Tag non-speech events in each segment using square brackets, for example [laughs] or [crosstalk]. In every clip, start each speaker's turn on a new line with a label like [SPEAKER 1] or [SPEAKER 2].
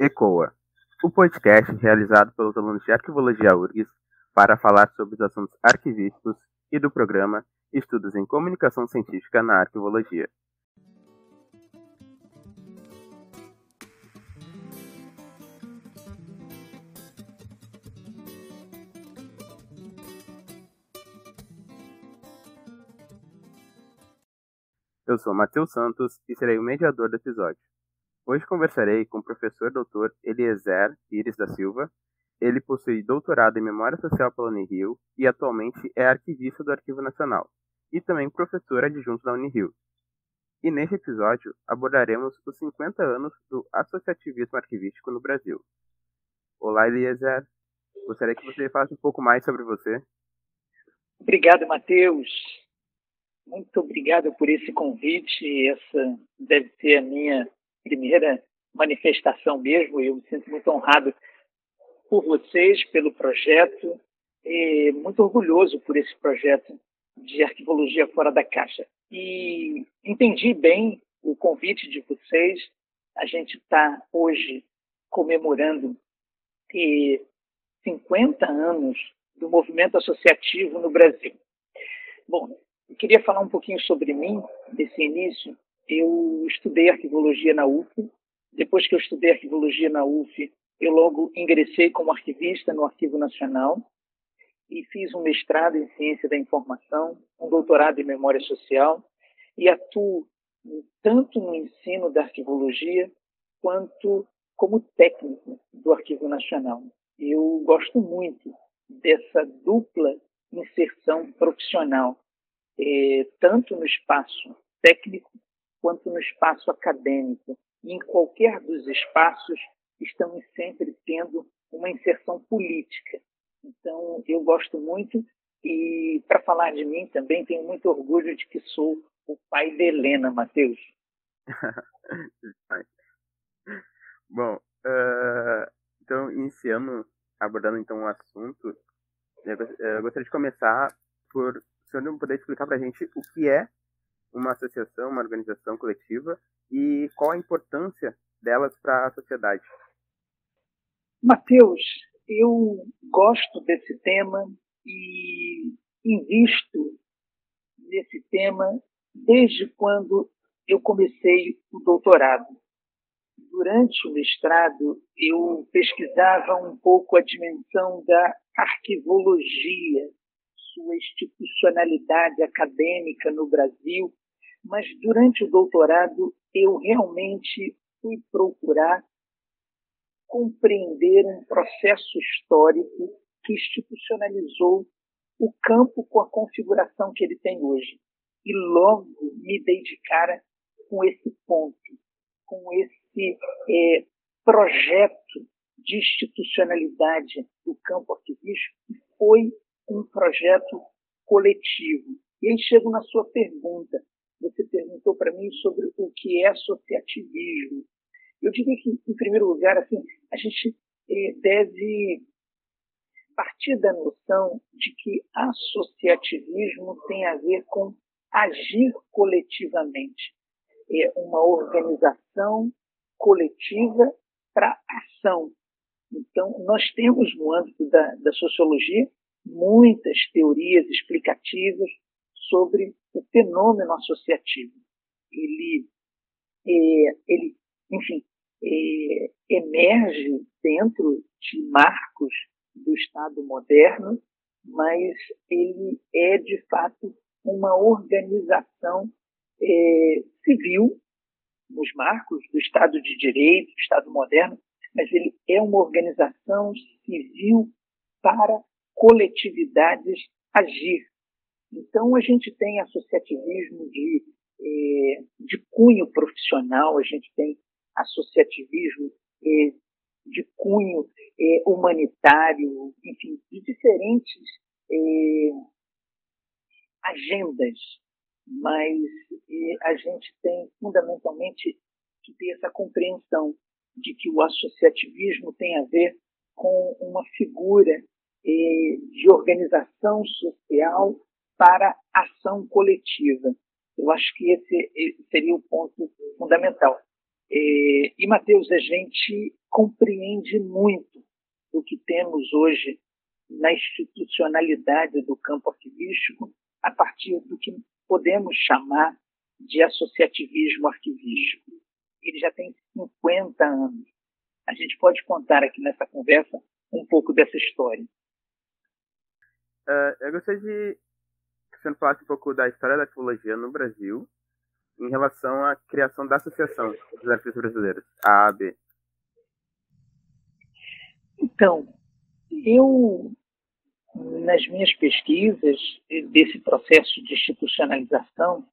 [SPEAKER 1] ECOA, o podcast realizado pelos alunos de Arquivologia URGS para falar sobre os assuntos arquivísticos e do programa Estudos em Comunicação Científica na Arquivologia. Eu sou Matheus Santos e serei o mediador do episódio. Hoje conversarei com o professor Dr. Eliezer Pires da Silva. Ele possui doutorado em Memória Social pela Unirio e atualmente é arquivista do Arquivo Nacional e também professor adjunto da Unirio. E neste episódio abordaremos os 50 anos do associativismo arquivístico no Brasil. Olá, Eliezer. Gostaria que você falasse um pouco mais sobre você.
[SPEAKER 2] Obrigado, Matheus. Muito obrigado por esse convite. Essa deve ser a minha primeira manifestação mesmo. Eu me sinto muito honrado por vocês, pelo projeto, e muito orgulhoso por esse projeto de arquivologia fora da caixa. E entendi bem o convite de vocês. A gente está hoje comemorando 50 anos do movimento associativo no Brasil. Bom, eu queria falar um pouquinho sobre mim, desse início. Eu estudei arquivologia na UF. Depois que eu estudei arquivologia na UF, eu logo ingressei como arquivista no Arquivo Nacional e fiz um mestrado em Ciência da Informação, um doutorado em Memória Social e atuo tanto no ensino da arquivologia quanto como técnico do Arquivo Nacional. Eu gosto muito dessa dupla inserção profissional é, tanto no espaço técnico quanto no espaço acadêmico. E em qualquer dos espaços, estamos sempre tendo uma inserção política. Então, eu gosto muito e, para falar de mim, também tenho muito orgulho de que sou o pai de Helena, Matheus. [laughs]
[SPEAKER 1] Bom, uh, então, iniciando, abordando então o assunto, eu gostaria de começar por o senhor poder explicar para a gente o que é uma associação, uma organização coletiva e qual a importância delas para a sociedade.
[SPEAKER 2] Mateus, eu gosto desse tema e invisto nesse tema desde quando eu comecei o doutorado. Durante o mestrado, eu pesquisava um pouco a dimensão da arquivologia sua institucionalidade acadêmica no Brasil, mas durante o doutorado eu realmente fui procurar compreender um processo histórico que institucionalizou o campo com a configuração que ele tem hoje. E logo me dei de cara com esse ponto, com esse é, projeto de institucionalidade do campo arquivístico, que foi um projeto coletivo. E aí chego na sua pergunta. Você perguntou para mim sobre o que é associativismo. Eu diria que, em primeiro lugar, assim, a gente eh, deve partir da noção de que associativismo tem a ver com agir coletivamente. É uma organização coletiva para ação. Então, nós temos no âmbito da, da sociologia muitas teorias explicativas sobre o fenômeno associativo. Ele, é, ele enfim, é, emerge dentro de marcos do Estado moderno, mas ele é, de fato, uma organização é, civil, nos marcos do Estado de Direito, do Estado moderno, mas ele é uma organização civil para coletividades agir. Então, a gente tem associativismo de, eh, de cunho profissional, a gente tem associativismo eh, de cunho eh, humanitário, enfim, de diferentes agendas, mas a gente tem fundamentalmente que ter essa compreensão de que o associativismo tem a ver com uma figura de organização social para ação coletiva. Eu acho que esse seria o ponto fundamental. E, Mateus, a gente compreende muito do que temos hoje na institucionalidade do campo arquivístico a partir do que podemos chamar de associativismo arquivístico. Ele já tem 50 anos. A gente pode contar aqui nessa conversa um pouco dessa história.
[SPEAKER 1] Uh, eu gostaria de você falasse um pouco da história da arqueologia no Brasil em relação à criação da Associação dos Arquivos Brasileiros, a AB.
[SPEAKER 2] Então, eu, nas minhas pesquisas desse processo de institucionalização,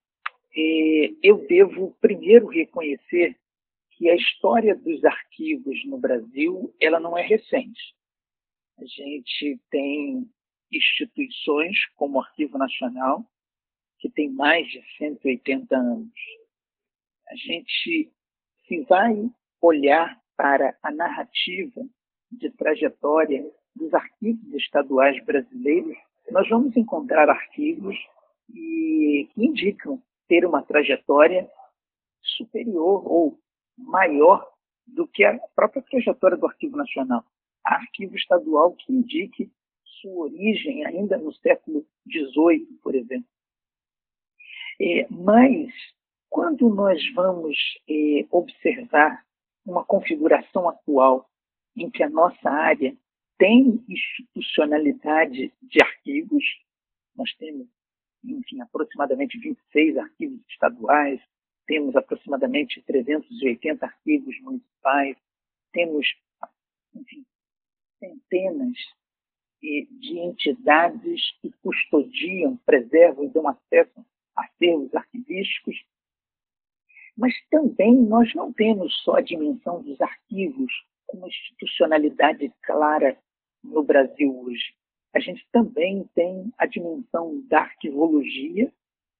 [SPEAKER 2] eh, eu devo primeiro reconhecer que a história dos arquivos no Brasil ela não é recente. A gente tem instituições como o Arquivo Nacional, que tem mais de 180 anos. A gente, se vai olhar para a narrativa de trajetória dos arquivos estaduais brasileiros, nós vamos encontrar arquivos que indicam ter uma trajetória superior ou maior do que a própria trajetória do Arquivo Nacional. Há arquivo estadual que indique sua origem ainda no século XVIII, por exemplo. É, mas, quando nós vamos é, observar uma configuração atual em que a nossa área tem institucionalidade de arquivos, nós temos, enfim, aproximadamente 26 arquivos estaduais, temos aproximadamente 380 arquivos municipais, temos, enfim, centenas de entidades que custodiam, preservam e dão acesso a acervos arquivísticos. Mas também nós não temos só a dimensão dos arquivos como institucionalidade clara no Brasil hoje. A gente também tem a dimensão da arquivologia,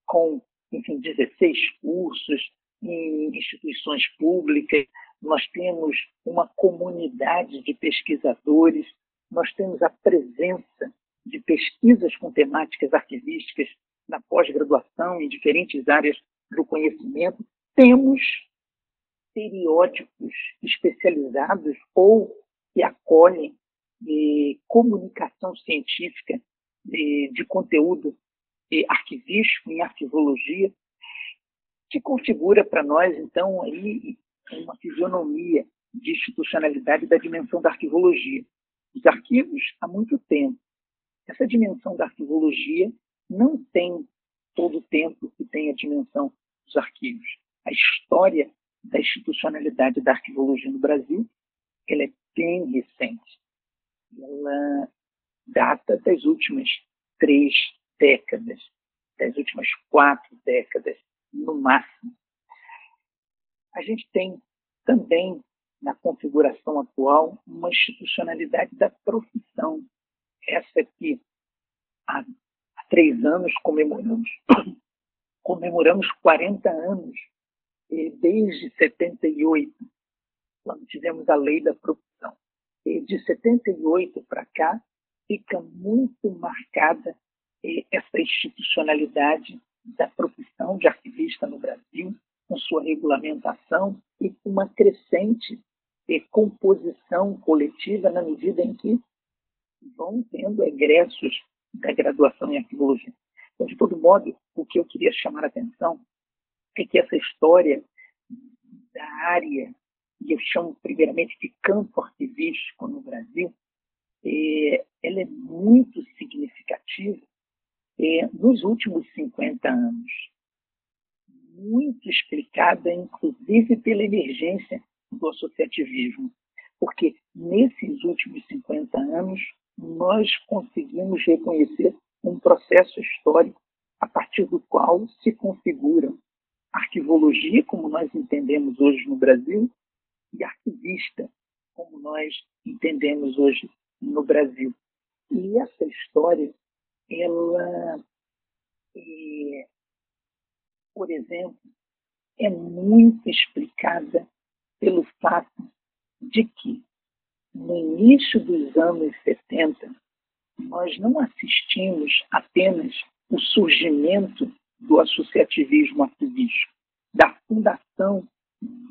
[SPEAKER 2] com, enfim, 16 cursos em instituições públicas. Nós temos uma comunidade de pesquisadores nós temos a presença de pesquisas com temáticas arquivísticas na pós-graduação em diferentes áreas do conhecimento. Temos periódicos especializados ou que acolhem de comunicação científica de, de conteúdo de arquivístico em arquivologia, que configura para nós, então, aí uma fisionomia de institucionalidade da dimensão da arquivologia os arquivos há muito tempo. Essa dimensão da arquivologia não tem todo o tempo que tem a dimensão dos arquivos. A história da institucionalidade da arquivologia no Brasil ela é bem recente. Ela data das últimas três décadas, das últimas quatro décadas, no máximo. A gente tem também na configuração atual, uma institucionalidade da profissão. Essa que há, há três anos comemoramos, [coughs] comemoramos 40 anos, desde 78, quando tivemos a lei da profissão. De 78 para cá, fica muito marcada essa institucionalidade da profissão de arquivista no Brasil, com sua regulamentação e com uma crescente ter composição coletiva na medida em que vão tendo egressos da graduação em arquivologia. Então, de todo modo, o que eu queria chamar a atenção é que essa história da área, que eu chamo primeiramente de campo arquivístico no Brasil, é, ela é muito significativa é, nos últimos 50 anos. Muito explicada, inclusive, pela emergência do associativismo, porque nesses últimos 50 anos nós conseguimos reconhecer um processo histórico a partir do qual se configura arquivologia, como nós entendemos hoje no Brasil, e arquivista, como nós entendemos hoje no Brasil. E essa história, ela, é, por exemplo, é muito explicada pelo fato de que, no início dos anos 70, nós não assistimos apenas o surgimento do associativismo arquivístico, da fundação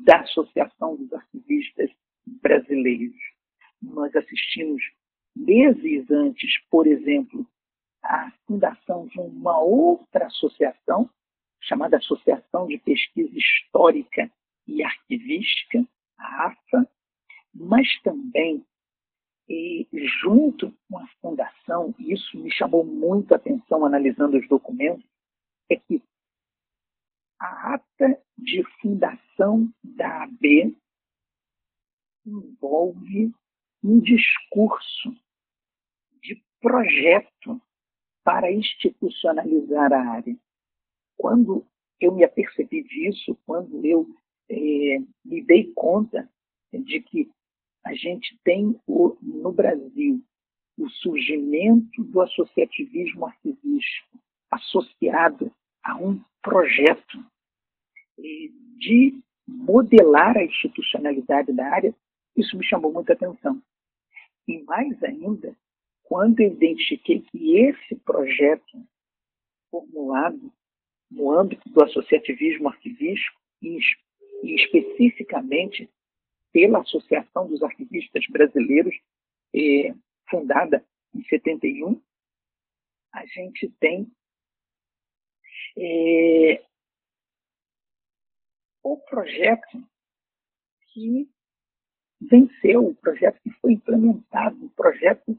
[SPEAKER 2] da Associação dos Arquivistas brasileiros. Nós assistimos meses antes, por exemplo, a fundação de uma outra associação, chamada Associação de Pesquisa Histórica e Arquivística, a AFA, mas também, e, junto com a fundação, isso me chamou muito a atenção analisando os documentos, é que a ata de fundação da AB envolve um discurso de projeto para institucionalizar a área. Quando eu me apercebi disso, quando eu é, me dei conta de que a gente tem o, no Brasil o surgimento do associativismo arquivístico associado a um projeto é, de modelar a institucionalidade da área, isso me chamou muita atenção. E mais ainda, quando eu identifiquei que esse projeto formulado no âmbito do associativismo arquivístico e, e especificamente pela Associação dos Arquivistas Brasileiros, eh, fundada em 71, a gente tem eh, o projeto que venceu, o projeto que foi implementado, o projeto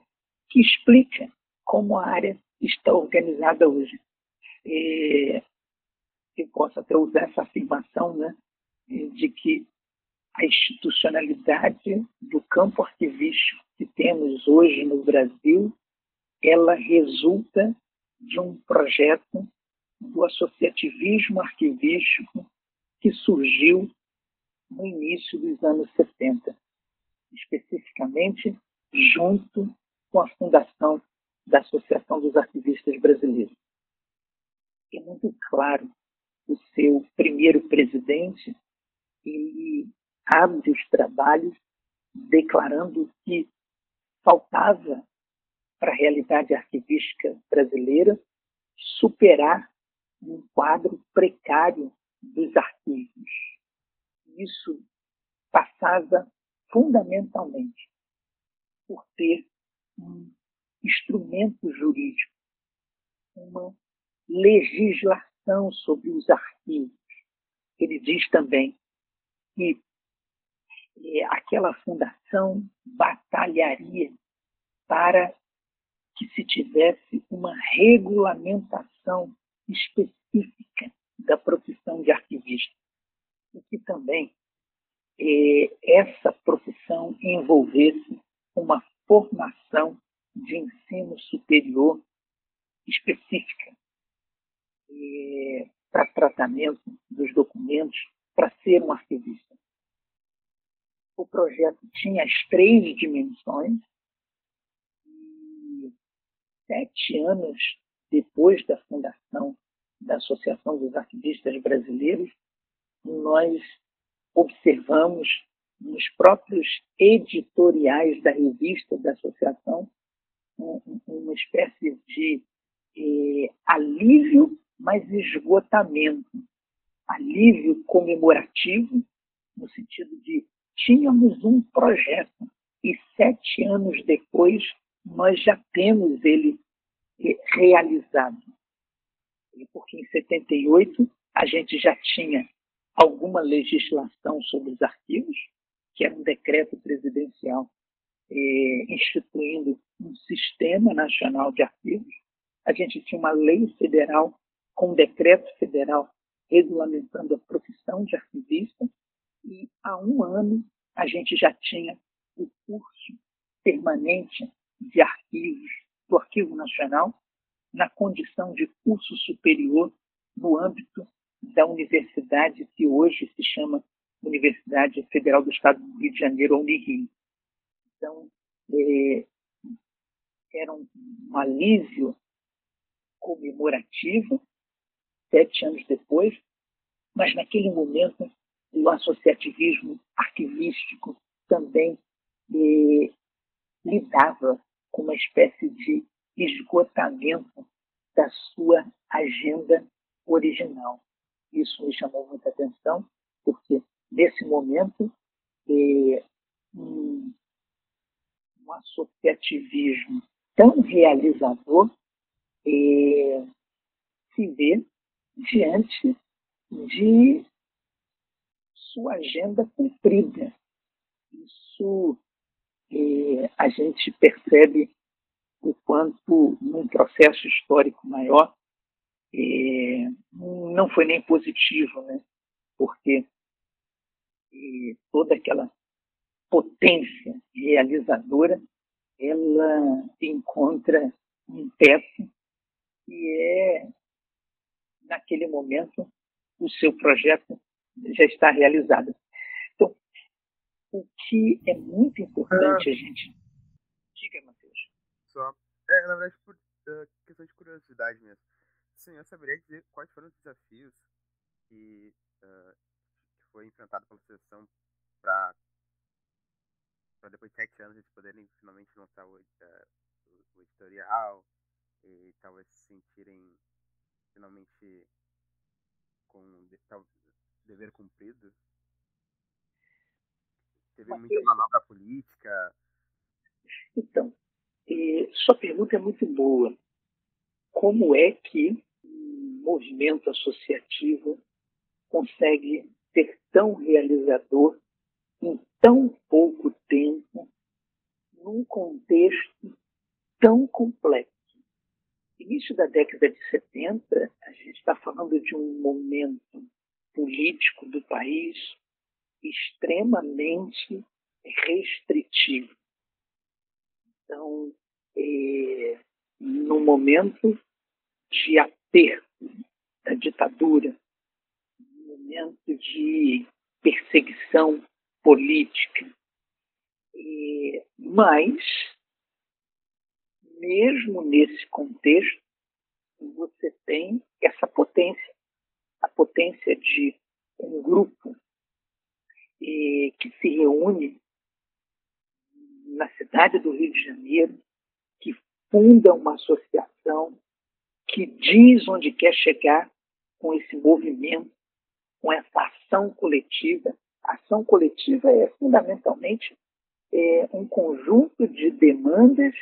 [SPEAKER 2] que explica como a área está organizada hoje. E eu posso até usar essa afirmação né, de que a institucionalidade do campo arquivístico que temos hoje no Brasil, ela resulta de um projeto do associativismo arquivístico que surgiu no início dos anos 70, especificamente junto com a fundação da Associação dos Arquivistas Brasileiros. É muito claro o seu primeiro presidente, ele abre os trabalhos declarando que faltava para a realidade arquivística brasileira superar um quadro precário dos arquivos. Isso passava fundamentalmente por ter um instrumento jurídico, uma legislação sobre os arquivos. Ele diz também que é, aquela fundação batalharia para que se tivesse uma regulamentação específica da profissão de arquivista. E que também é, essa profissão envolvesse uma formação de ensino superior específica é, para tratamento dos documentos para ser um arquivista. O projeto tinha as três dimensões e sete anos depois da fundação da Associação dos Arquivistas Brasileiros, nós observamos nos próprios editoriais da revista da associação uma espécie de eh, alívio, mas esgotamento. Alívio comemorativo, no sentido de tínhamos um projeto e sete anos depois nós já temos ele eh, realizado. Porque em 78 a gente já tinha alguma legislação sobre os arquivos, que era um decreto presidencial eh, instituindo um sistema nacional de arquivos. A gente tinha uma lei federal com um decreto federal regulamentando a profissão de arquivista e há um ano a gente já tinha o curso permanente de arquivos do Arquivo Nacional na condição de curso superior no âmbito da universidade que hoje se chama Universidade Federal do Estado do Rio de Janeiro, Unirio. Então, é, era um, um alívio comemorativo, sete anos depois, mas naquele momento o associativismo arquivístico também é, lidava com uma espécie de esgotamento da sua agenda original. Isso me chamou muita atenção, porque nesse momento é, um, um associativismo tão realizador é, se vê diante de sua agenda cumprida. Isso é, a gente percebe o quanto, num processo histórico maior, é, não foi nem positivo, né? porque é, toda aquela potência realizadora ela encontra um teto e é, naquele momento, o seu projeto já está realizado. Então, o que é muito importante ah, a gente. Diga, Matheus.
[SPEAKER 1] Só. É, na verdade, por uh, questão de curiosidade mesmo. Sim, eu saberia dizer quais foram os desafios que, uh, que foi enfrentado pela seleção para depois de sete anos eles poderem finalmente lançar o, uh, o editorial e talvez se sentirem finalmente com de, tal, dever cumprido. Teve Mas muita manobra política.
[SPEAKER 2] Então, sua pergunta é muito boa. Como é que um movimento associativo consegue ser tão realizador em tão pouco tempo, num contexto tão complexo? Início da década de 70, a gente está falando de um momento político do país extremamente restritivo. Então, é, no momento de aperto da ditadura, no momento de perseguição política, é, mas, mesmo nesse contexto, você tem essa potência, a potência de um grupo que se reúne na cidade do Rio de Janeiro, que funda uma associação, que diz onde quer chegar com esse movimento, com essa ação coletiva. A ação coletiva é fundamentalmente é, um conjunto de demandas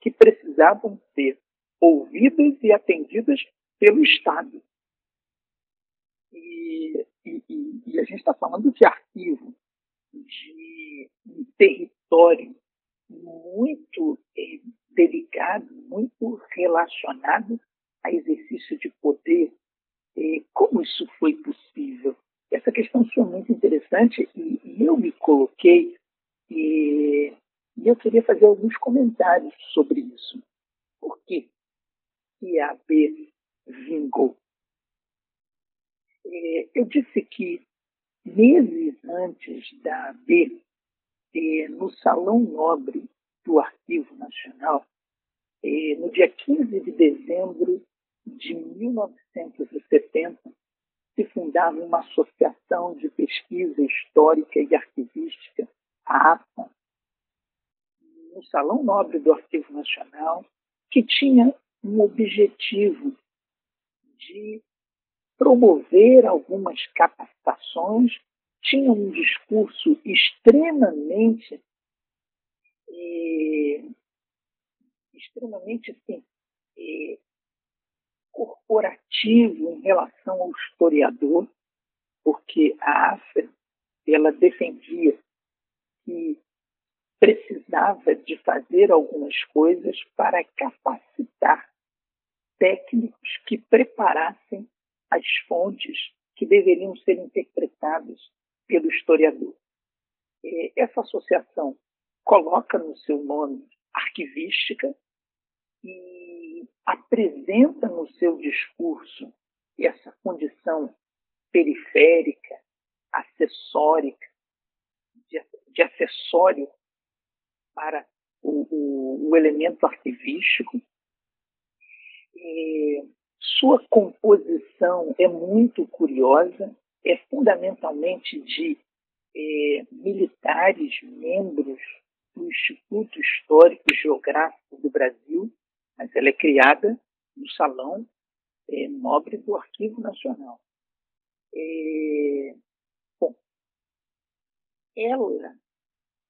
[SPEAKER 2] que precisavam ser ouvidas e atendidas pelo Estado. E, e, e a gente está falando de arquivo, de um território muito é, delicado, muito relacionado a exercício de poder. É, como isso foi possível? Essa questão foi muito interessante e, e eu me coloquei e eu queria fazer alguns comentários sobre isso. Por que a AB vingou. É, eu disse que meses antes da AB, é, no Salão Nobre do Arquivo Nacional, é, no dia 15 de dezembro de 1970, se fundava uma associação de pesquisa histórica e arquivística, a APA, no Salão Nobre do Arquivo Nacional, que tinha um objetivo de promover algumas capacitações, tinha um discurso extremamente é, extremamente assim, é, corporativo em relação ao historiador, porque a AFA ela defendia que precisava de fazer algumas coisas para capacitar técnicos que preparassem as fontes que deveriam ser interpretadas pelo historiador. Essa associação coloca no seu nome arquivística e apresenta no seu discurso essa condição periférica, acessórica, de, de acessório para o, o, o elemento arquivístico é, sua composição é muito curiosa, é fundamentalmente de é, militares, membros do Instituto Histórico e Geográfico do Brasil, mas ela é criada no Salão é, Nobre do Arquivo Nacional. É, bom, ela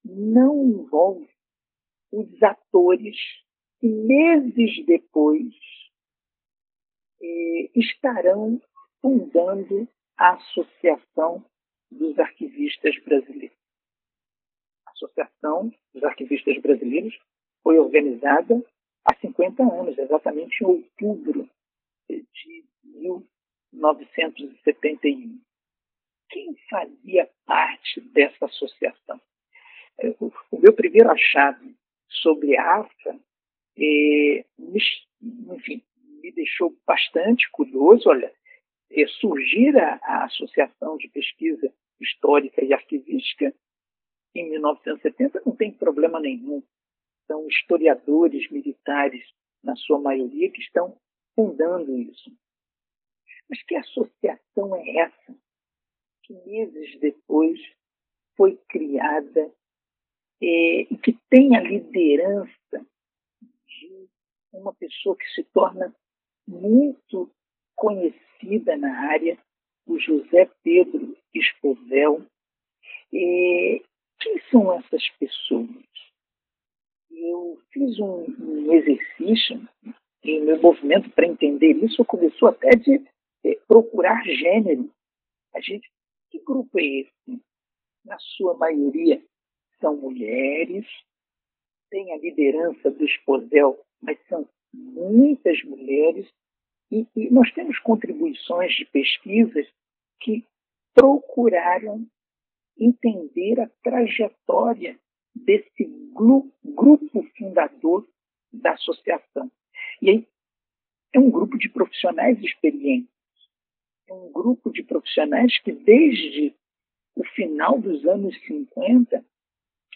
[SPEAKER 2] não envolve os atores que meses depois eh, estarão fundando a Associação dos Arquivistas Brasileiros. A Associação dos Arquivistas Brasileiros foi organizada há 50 anos, exatamente em outubro de 1971. Quem fazia parte dessa associação? O meu primeiro achado sobre a AFA, é, enfim, me deixou bastante curioso. Olha, é, surgir a Associação de Pesquisa Histórica e Arquivística em 1970 não tem problema nenhum. São historiadores militares, na sua maioria, que estão fundando isso. Mas que associação é essa que meses depois foi criada é, e que tem a liderança de uma pessoa que se torna muito conhecida na área, o José Pedro Espovel. É, quem são essas pessoas? Eu fiz um, um exercício em meu movimento para entender isso, começou até de é, procurar gênero. A gente, que grupo é esse? Na sua maioria são mulheres, tem a liderança do Esposel, mas são muitas mulheres, e, e nós temos contribuições de pesquisas que procuraram entender a trajetória desse grupo fundador da associação. E aí é um grupo de profissionais experientes, é um grupo de profissionais que desde o final dos anos 50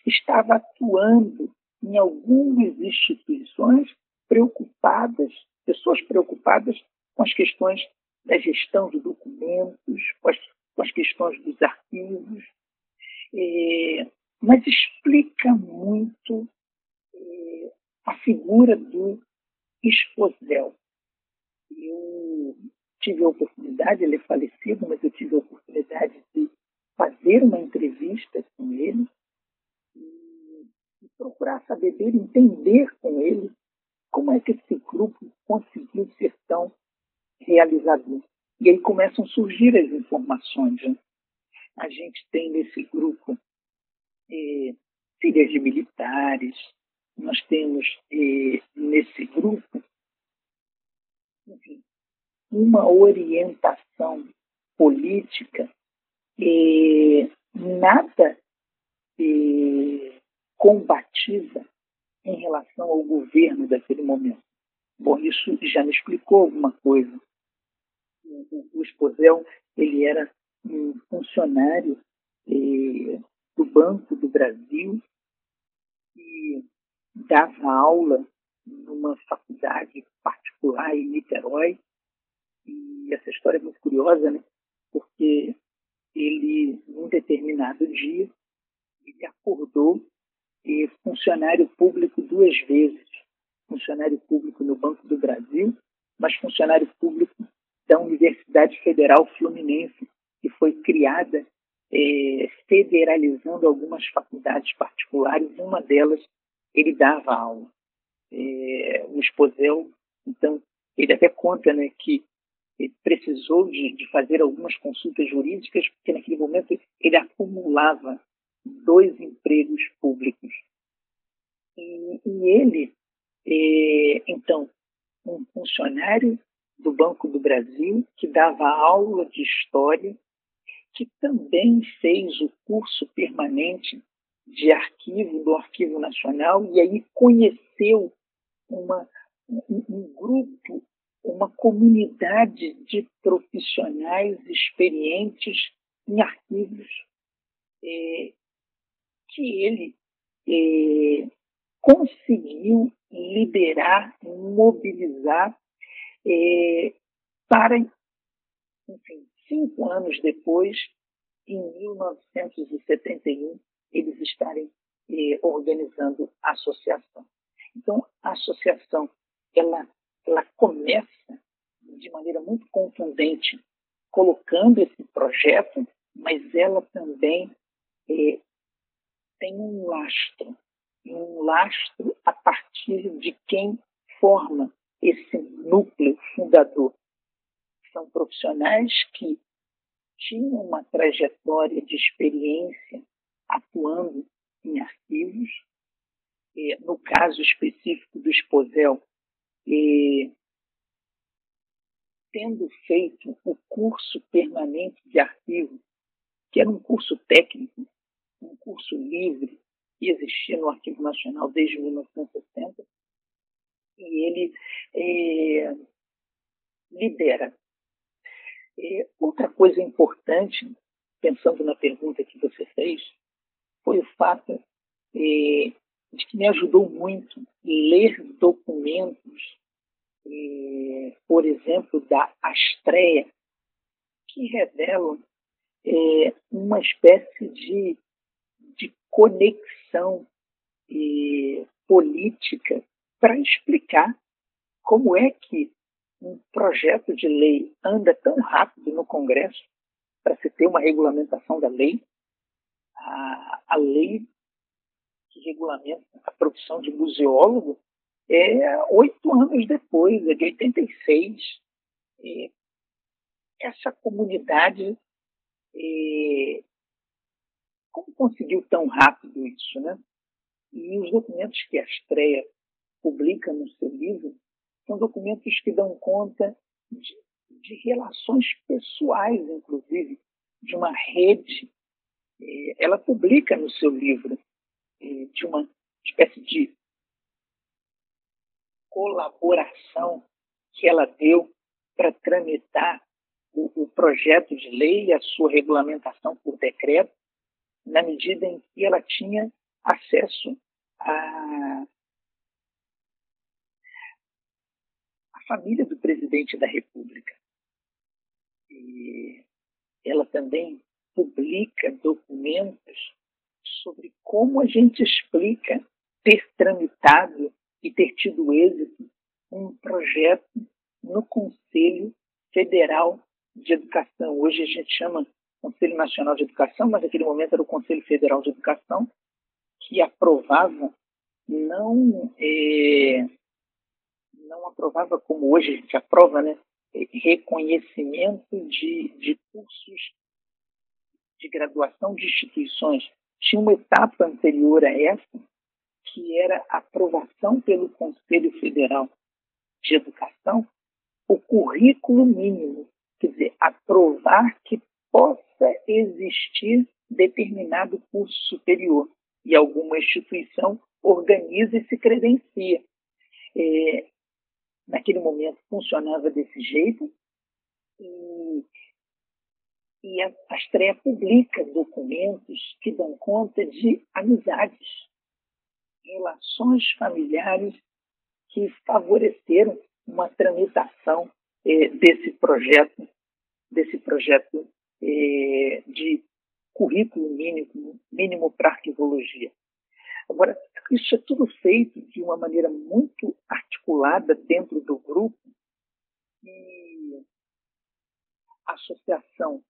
[SPEAKER 2] estava atuando em algumas instituições preocupadas, pessoas preocupadas com as questões da gestão de documentos, com as, com as questões dos arquivos, é, mas explica muito é, a figura do Esposel. Eu tive a oportunidade, ele é falecido, mas eu tive a oportunidade de fazer uma entrevista com ele procurar saber dele, entender com ele como é que esse grupo conseguiu ser tão realizador. E aí começam a surgir as informações. Né? A gente tem nesse grupo é, filhas de militares, nós temos é, nesse grupo enfim, uma orientação política é, nada é, combativa em relação ao governo daquele momento. Bom, isso já me explicou alguma coisa. O, o Esposel, ele era um funcionário eh, do Banco do Brasil e dava aula numa faculdade particular em Niterói. E essa história é muito curiosa, né? Porque ele, num determinado dia, ele acordou e funcionário público duas vezes. Funcionário público no Banco do Brasil, mas funcionário público da Universidade Federal Fluminense, que foi criada é, federalizando algumas faculdades particulares. Uma delas, ele dava aula. É, o Esposel, então, ele até conta né, que precisou de, de fazer algumas consultas jurídicas, porque naquele momento ele acumulava dois empregos públicos. E, e ele, é, então, um funcionário do Banco do Brasil que dava aula de história, que também fez o curso permanente de arquivo do Arquivo Nacional e aí conheceu uma, um, um grupo, uma comunidade de profissionais experientes em arquivos é, que ele é, conseguiu liberar, mobilizar é, para, enfim, cinco anos depois, em 1971, eles estarem é, organizando a associação. Então, a associação, ela, ela começa de maneira muito contundente, colocando esse projeto, mas ela também tem um lastro, um lastro a partir de quem forma esse núcleo fundador. São profissionais que tinham uma trajetória de experiência atuando em arquivos. no caso específico do Esposel, tendo feito o curso permanente de arquivo, que era um curso técnico, um curso livre, que existia no Arquivo Nacional desde 1960, e ele é, lidera. É, outra coisa importante, pensando na pergunta que você fez, foi o fato é, de que me ajudou muito ler documentos, é, por exemplo, da Astreia, que revelam é, uma espécie de conexão política para explicar como é que um projeto de lei anda tão rápido no Congresso para se ter uma regulamentação da lei. A, a lei que regulamenta a profissão de museólogo é oito anos depois, é de 86. E essa comunidade, é, como conseguiu tão rápido isso, né? E os documentos que a Estreia publica no seu livro são documentos que dão conta de, de relações pessoais, inclusive, de uma rede. É, ela publica no seu livro é, de uma espécie de colaboração que ela deu para tramitar o, o, projeto de lei e a sua regulamentação por decreto, na medida em que ela tinha acesso a, família do presidente da República. E ela também publica documentos sobre como a gente explica ter tramitado e ter tido êxito um projeto no Conselho Federal de Educação. Hoje a gente chama Conselho Nacional de Educação, mas naquele momento era o Conselho Federal de Educação, que aprovava não é, não aprovava como hoje a gente aprova, né? reconhecimento de, de cursos de graduação de instituições. Tinha uma etapa anterior a essa, que era aprovação pelo Conselho Federal de Educação, o currículo mínimo, quer dizer, aprovar que possa existir determinado curso superior e alguma instituição organiza e se credencia. É, naquele momento funcionava desse jeito e, e a, Estreia publica documentos que dão conta de amizades, relações familiares que favoreceram uma tramitação eh, desse projeto, desse projeto eh, de currículo mínimo, mínimo para arquivologia. Agora, isso é tudo feito de uma maneira muito articulada dentro do grupo e a associação,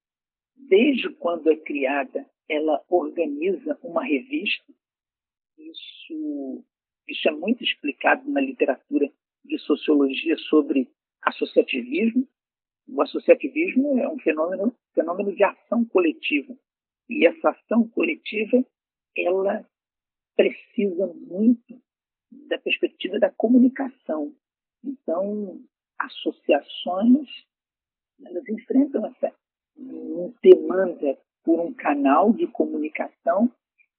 [SPEAKER 2] desde quando é criada, ela organiza uma revista. Isso, isso é muito explicado na literatura de sociologia sobre associativismo. O associativismo é um fenômeno, fenômeno de ação coletiva. E essa ação coletiva, ela precisa muito da perspectiva da comunicação. Então, associações elas enfrentam essa demanda por um canal de comunicação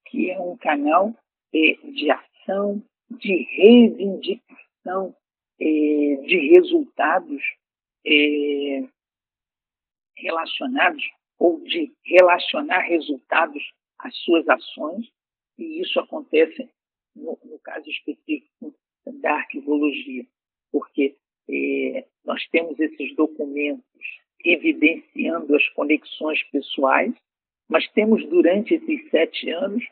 [SPEAKER 2] que é um canal é, de ação, de reivindicação é, de resultados é, relacionados ou de relacionar resultados às suas ações e isso acontece no, no caso específico da arquivologia, porque é, nós temos esses documentos evidenciando as conexões pessoais, mas temos durante esses sete anos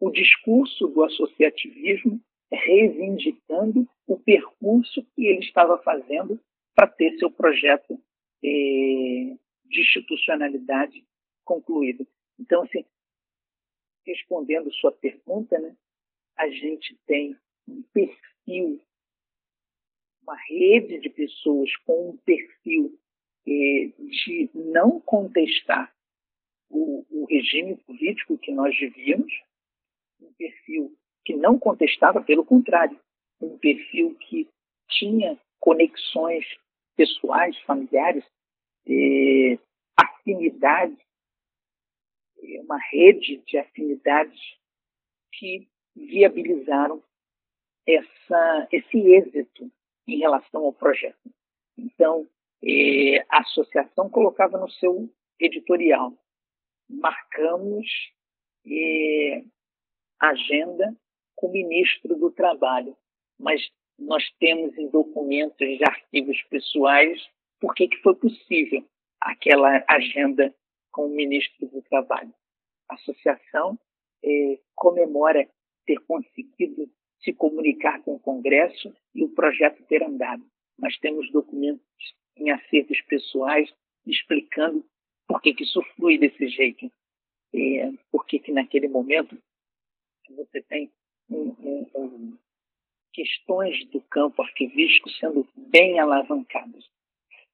[SPEAKER 2] o discurso do associativismo reivindicando o percurso que ele estava fazendo para ter seu projeto é, de institucionalidade concluído. Então, assim, respondendo sua pergunta, né, a gente tem um perfil, uma rede de pessoas com um perfil eh, de não contestar o, o regime político que nós vivíamos, um perfil que não contestava, pelo contrário, um perfil que tinha conexões pessoais, familiares, eh, afinidades, uma rede de afinidades que viabilizaram essa, esse êxito em relação ao projeto. Então, a associação colocava no seu editorial: marcamos agenda com o ministro do Trabalho, mas nós temos em documentos de arquivos pessoais por que foi possível aquela agenda com o ministro do Trabalho. A associação eh, comemora ter conseguido se comunicar com o Congresso e o projeto ter andado. Mas temos documentos em acertos pessoais explicando por que, que isso flui desse jeito. É, por que, que naquele momento você tem um, um, um, questões do campo arquivístico sendo bem alavancadas.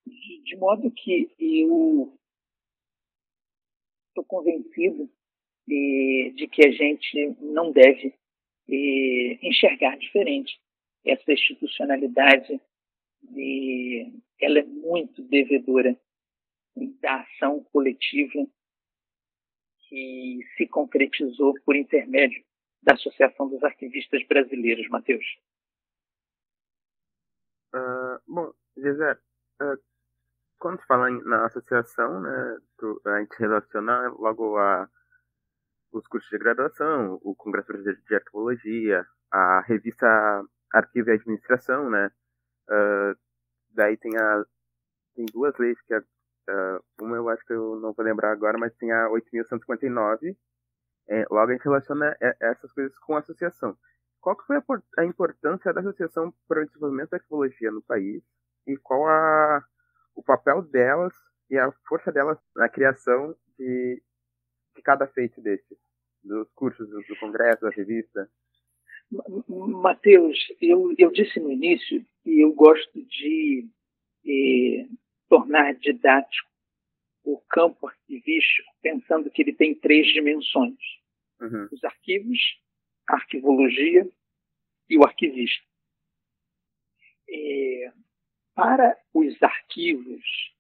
[SPEAKER 2] De, de modo que eu estou convencido de, de, que a gente não deve e enxergar diferente. Essa institucionalidade de, ela é muito devedora da ação coletiva que se concretizou por intermédio da Associação dos Arquivistas Brasileiros, Matheus.
[SPEAKER 1] Bom, José, uh, quando se fala em, na associação, né, tu, a gente relaciona logo a os cursos de graduação, o Congresso Brasileiro de Arqueologia, a revista Arquivo e Administração, né? Uh, daí tem a tem duas leis que é, uh, uma eu acho que eu não vou lembrar agora, mas tem a 8.159. É, logo a gente relaciona essas coisas com a associação. Qual que foi a, importância da associação para o desenvolvimento da arqueologia no país e qual a, o papel delas e a força delas na criação de de cada feito desses? Dos cursos do, do Congresso, da revista?
[SPEAKER 2] Mateus, eu, eu disse no início que eu gosto de eh, tornar didático o campo arquivístico, pensando que ele tem três dimensões: uhum. os arquivos, a arquivologia e o arquivista. Eh, para os arquivos,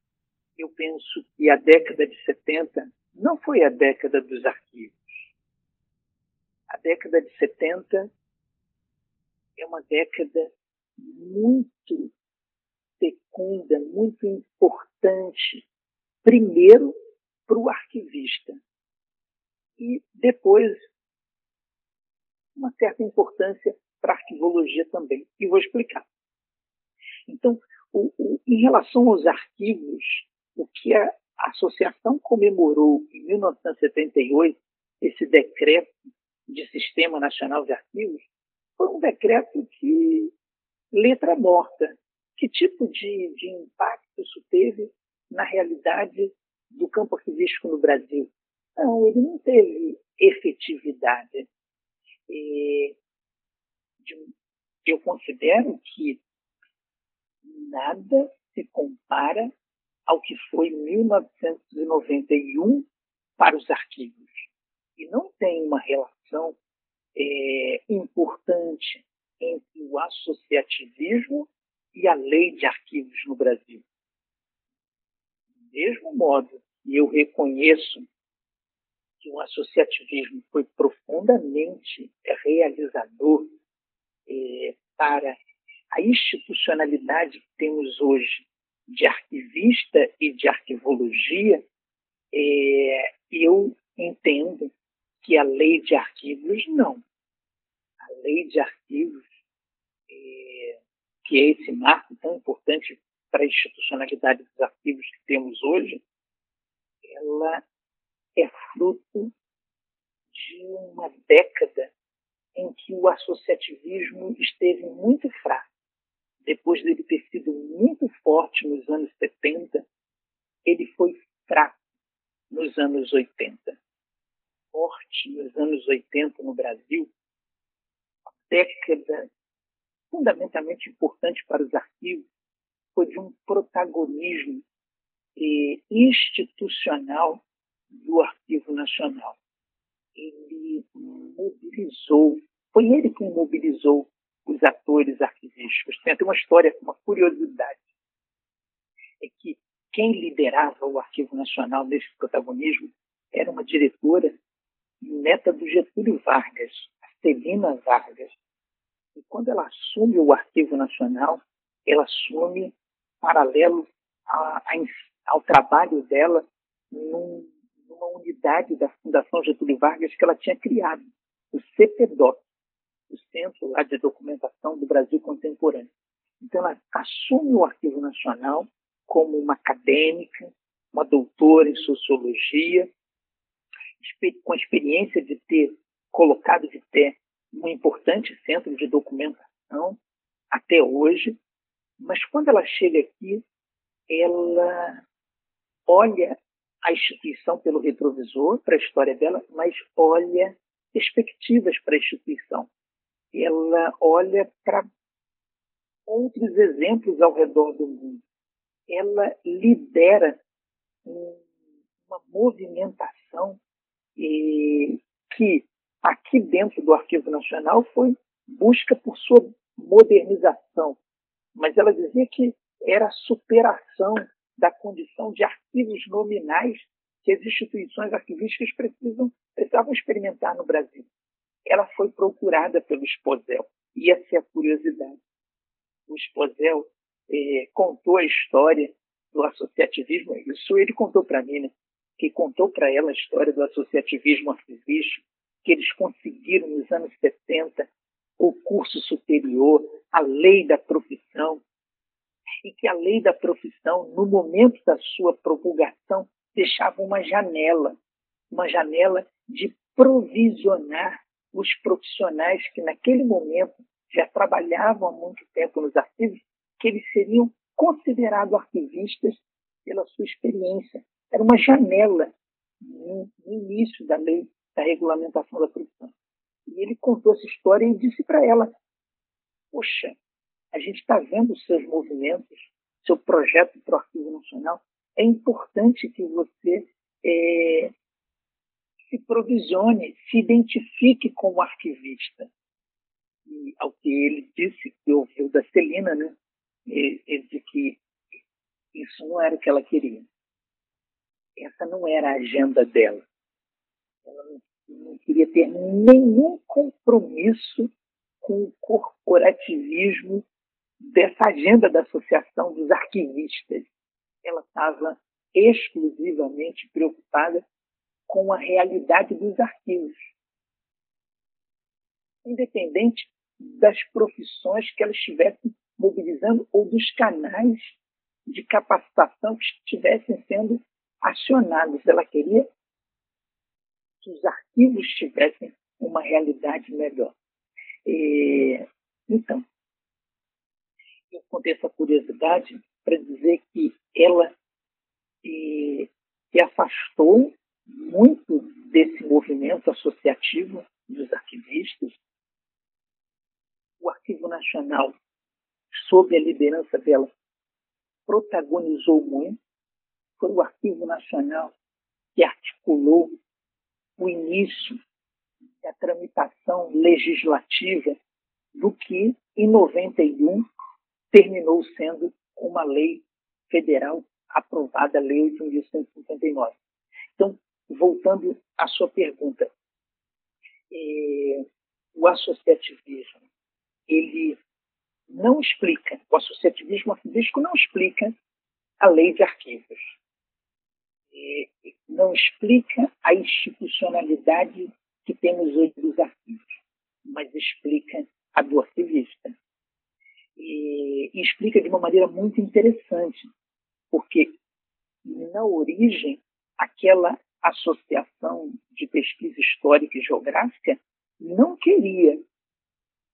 [SPEAKER 2] eu penso que a década de 70 não foi a década dos arquivos. A década de 70 é uma década muito fecunda, muito importante, primeiro para o arquivista e depois uma certa importância para a arquivologia também. E vou explicar. Então, o, o, em relação aos arquivos, o que a associação comemorou em 1978 esse decreto de Sistema Nacional de Arquivos. Foi um decreto de letra morta. Que tipo de, de impacto isso teve na realidade do campo arquivístico no Brasil? Não, ele não teve efetividade. E, de, eu considero que nada se compara ao que foi 1991 para os arquivos. E não tem uma relação é, importante entre o associativismo e a lei de arquivos no Brasil. Do mesmo modo que eu reconheço que o associativismo foi profundamente realizador é, para a institucionalidade que temos hoje de arquivista e de arquivologia, é, eu entendo que a lei de arquivos não. A lei de arquivos, é, que é esse marco tão importante para a institucionalidade dos arquivos que temos hoje, ela é fruto de uma década em que o associativismo esteve muito fraco depois dele ter sido muito forte nos anos 70, ele foi fraco nos anos 80. forte nos anos 80 no Brasil, década fundamentalmente importante para os arquivos, foi de um protagonismo eh, institucional do Arquivo Nacional. Ele mobilizou, foi ele que mobilizou os atores arquivísticos. Tem até uma história, uma curiosidade, é que quem liderava o Arquivo Nacional nesse protagonismo era uma diretora neta do Getúlio Vargas, a Celina Vargas. E quando ela assume o Arquivo Nacional, ela assume paralelo a, a, ao trabalho dela num, numa unidade da Fundação Getúlio Vargas que ela tinha criado, o CPDOC, o Centro lá de Documentação do Brasil Contemporâneo. Então, ela assume o Arquivo Nacional como uma acadêmica, uma doutora em sociologia, com a experiência de ter colocado de pé um importante centro de documentação até hoje, mas quando ela chega aqui, ela olha a instituição pelo retrovisor para a história dela, mas olha perspectivas para a instituição. Ela olha para outros exemplos ao redor do mundo. Ela lidera uma movimentação que aqui dentro do Arquivo Nacional foi busca por sua modernização, mas ela dizia que era a superação da condição de arquivos nominais que as instituições arquivísticas precisam, precisavam experimentar no Brasil. Ela foi procurada pelo Esposel, e essa é a curiosidade. O Esposel eh, contou a história do associativismo, isso ele contou para mim, né? que contou para ela a história do associativismo arquivístico, que eles conseguiram nos anos 70 o curso superior, a lei da profissão, e que a lei da profissão, no momento da sua promulgação, deixava uma janela, uma janela de provisionar os profissionais que naquele momento já trabalhavam há muito tempo nos arquivos, que eles seriam considerados arquivistas pela sua experiência. Era uma janela no, início da lei da regulamentação da profissão. E ele contou essa história e disse para ela: Poxa, a gente está vendo seus movimentos, seu projeto para o Arquivo Nacional. É importante que você é, se provisione, se identifique como arquivista. E ao que ele disse, que ouviu da Celina, né, ele, disse que isso não era o que ela queria. Essa não era a agenda dela. Ela não, não queria ter nenhum compromisso com o corporativismo dessa agenda da Associação dos Arquivistas. Ela estava exclusivamente preocupada com a realidade dos arquivos, independente das profissões que ela estivesse mobilizando ou dos canais de capacitação que estivessem sendo acionados. Ela queria que os arquivos tivessem uma realidade melhor. E, então, eu contei essa curiosidade para dizer que ela e, se afastou muito desse movimento associativo dos arquivistas. O Arquivo Nacional, sob a liderança dela, protagonizou muito. Foi o Arquivo Nacional que articulou o início da tramitação legislativa do que, em 91, terminou sendo uma lei federal aprovada, a Lei 8.159. Então, voltando à sua pergunta, é, o associativismo, ele não explica, o associativismo arquivístico não explica a lei de arquivos. É, não explica a institucionalidade que temos hoje dos arquivos, mas explica a do arquivista e, e explica de uma maneira muito interessante, porque na origem aquela associação de pesquisa histórica e geográfica não queria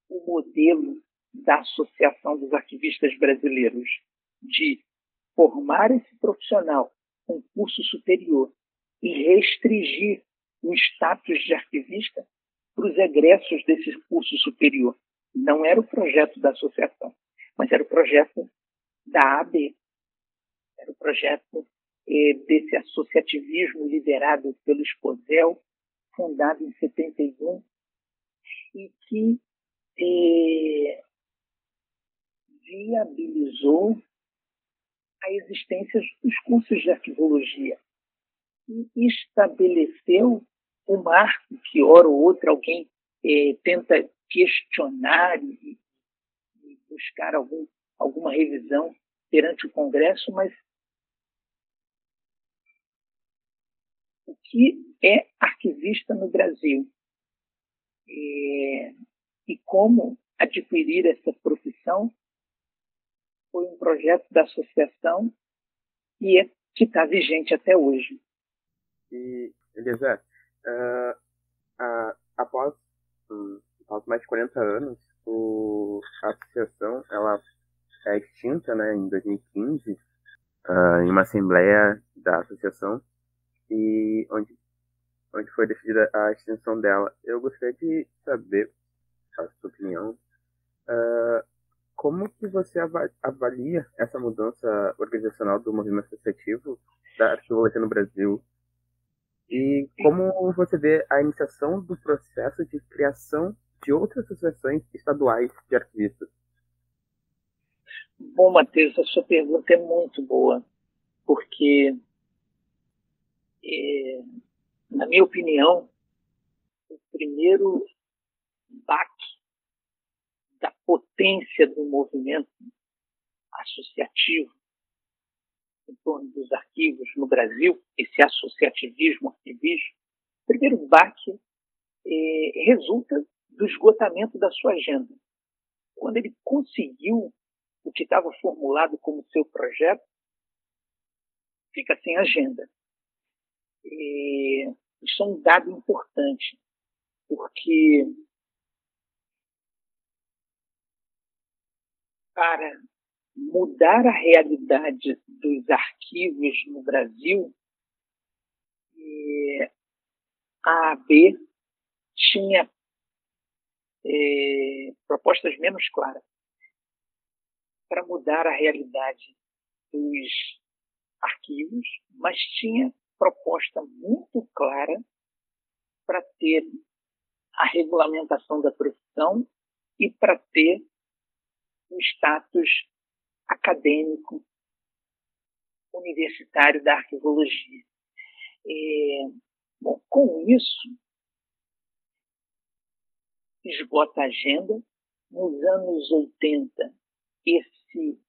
[SPEAKER 2] o modelo da Associação dos Arquivistas Brasileiros de formar esse profissional com curso superior e restringir um status de arquivista para os egressos desse curso superior. Não era o projeto da associação, mas era o projeto da AB. Era o projeto eh, desse associativismo liderado pelo Esposel, fundado em 71, e que eh, viabilizou a existência dos cursos de arquivologia e estabeleceu um marco que, hora ou outra, alguém eh, tenta questionar e, e buscar algum, alguma revisão perante o Congresso, mas o que é arquivista no Brasil é, e como adquirir essa profissão foi um projeto da associação e é, que está vigente até hoje.
[SPEAKER 1] E, Elisa, uh, uh, após, um, após mais de 40 anos, o, a associação ela é extinta né, em 2015, uh, ah, em uma assembleia da associação, e onde, onde foi decidida a extinção dela. Eu gostaria de saber a sua opinião. Uh, como que você avalia essa mudança organizacional do movimento associativo da arqueologia no Brasil? E como você vê a iniciação do processo de criação de outras associações estaduais de arquivistas?
[SPEAKER 2] Bom, Matheus, a sua pergunta é muito boa, porque, é, na minha opinião, o primeiro baque da potência do movimento associativo em torno dos arquivos no Brasil, esse associativismo, arquivismo, o primeiro baque é, resulta do esgotamento da sua agenda. Quando ele conseguiu o que estava formulado como seu projeto, fica sem agenda. E isso é um dado importante, porque para mudar a realidade dos arquivos no Brasil, a AB tinha propostas menos claras para mudar a realidade dos arquivos, mas tinha proposta muito clara para ter a regulamentação da profissão e para ter o status acadêmico universitário da arqueologia. É, bom, com isso, esgota a agenda. Nos anos 80, esse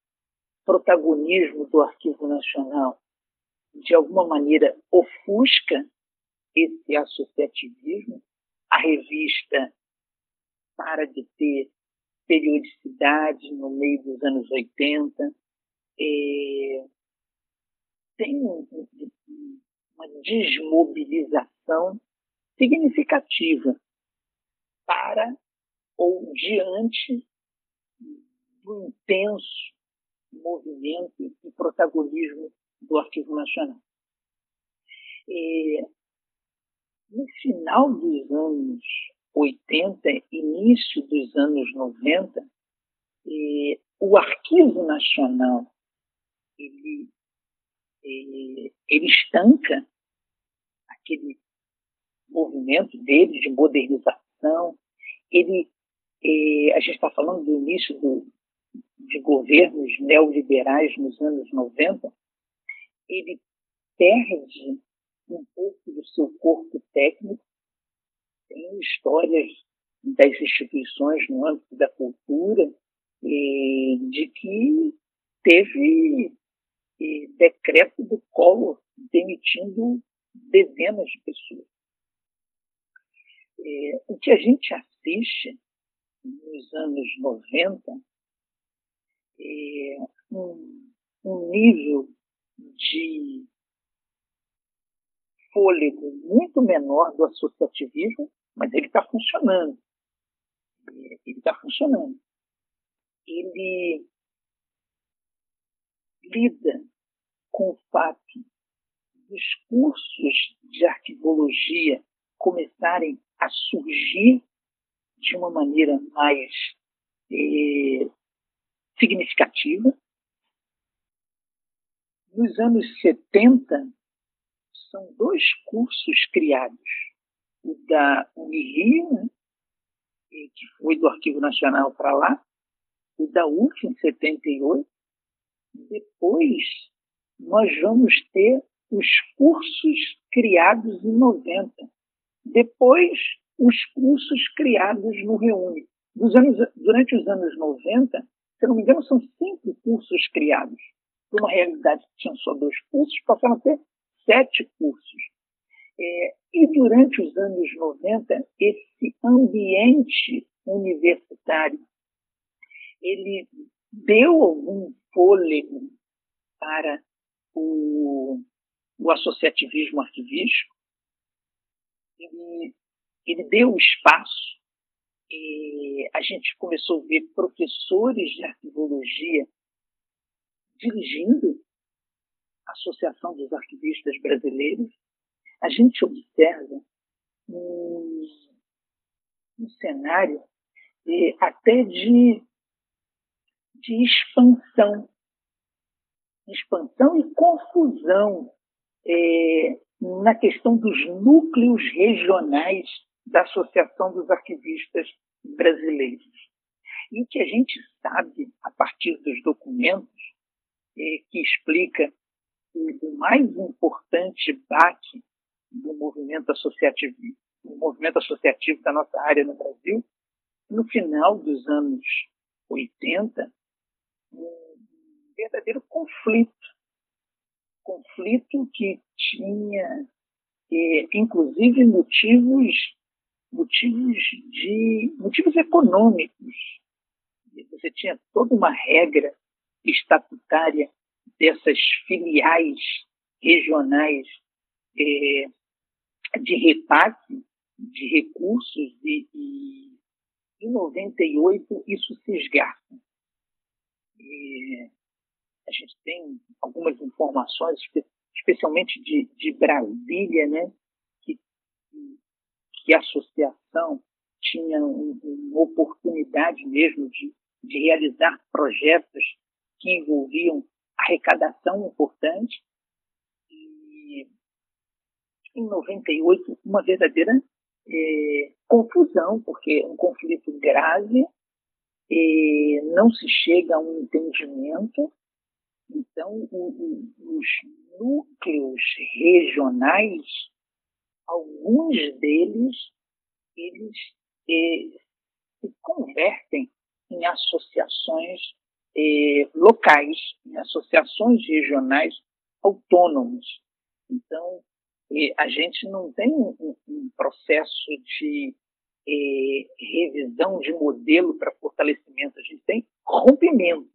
[SPEAKER 2] protagonismo do Arquivo Nacional, de alguma maneira, ofusca esse associativismo. A revista para de ter periodicidade no meio dos anos 80. É, tem uma desmobilização significativa para ou diante do intenso movimento e protagonismo do Arquivo Nacional. E, no final dos anos 80, início dos anos 90, e, o Arquivo Nacional ele, ele, ele estanca aquele movimento dele de modernização. Ele, a gente está falando do início do, de governos neoliberais nos anos 90, ele perde um pouco do seu corpo técnico tem histórias das instituições no âmbito da cultura de que teve decreto do Collor demitindo dezenas de pessoas. O que a gente assiste nos anos 90 é um, um nível de fôlego muito menor do associativismo mas ele está funcionando. Ele está funcionando. Ele lida com o fato dos cursos de arquivologia começarem a surgir de uma maneira mais eh, significativa. Nos anos 70, são dois cursos criados. O da Unirio, né, que foi do Arquivo Nacional para lá, o da UF em 78. Depois, nós vamos ter os cursos criados em 90. Depois, os cursos criados no Reúne. Anos, durante os anos 90, se não me engano, são cinco cursos criados. Por uma realidade que tinha só dois cursos, passaram a ter sete cursos. É, e durante os anos 90, esse ambiente universitário, ele deu algum fôlego para o, o associativismo arquivístico, ele, ele deu espaço e a gente começou a ver professores de arquivologia dirigindo a Associação dos Arquivistas Brasileiros, a gente observa um, um cenário eh, até de, de expansão, expansão e confusão eh, na questão dos núcleos regionais da Associação dos Arquivistas Brasileiros. E que a gente sabe a partir dos documentos eh, que explica o, o mais importante baque do movimento associativo, do movimento associativo da nossa área no Brasil, no final dos anos 80, um verdadeiro conflito. Conflito que tinha, eh, inclusive, motivos, motivos, de, motivos econômicos. Você tinha toda uma regra estatutária dessas filiais regionais é, de repasse de recursos e, e em 98 isso se esgarça. E a gente tem algumas informações, especialmente de, de Brasília, né, que, que a associação tinha um, uma oportunidade mesmo de, de realizar projetos que envolviam arrecadação importante. E em 98 uma verdadeira é, confusão, porque um conflito grave, é, não se chega a um entendimento, então o, o, os núcleos regionais, alguns deles, eles é, se convertem em associações eh, locais, em associações regionais autônomas. Então, eh, a gente não tem um, um processo de eh, revisão de modelo para fortalecimento, a gente tem rompimento.